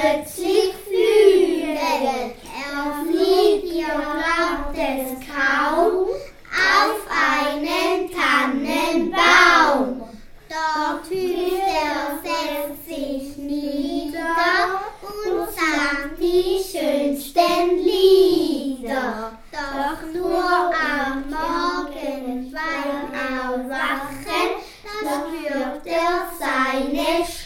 plötzlich flügeln. Er fliegt, ihr glaubt es kaum, auf einen Tannenbaum. Dort Hüster setzt sich nieder und sang die schönsten Lieder. Doch nur am Morgen beim Erwachen, da hört er seine Schuld.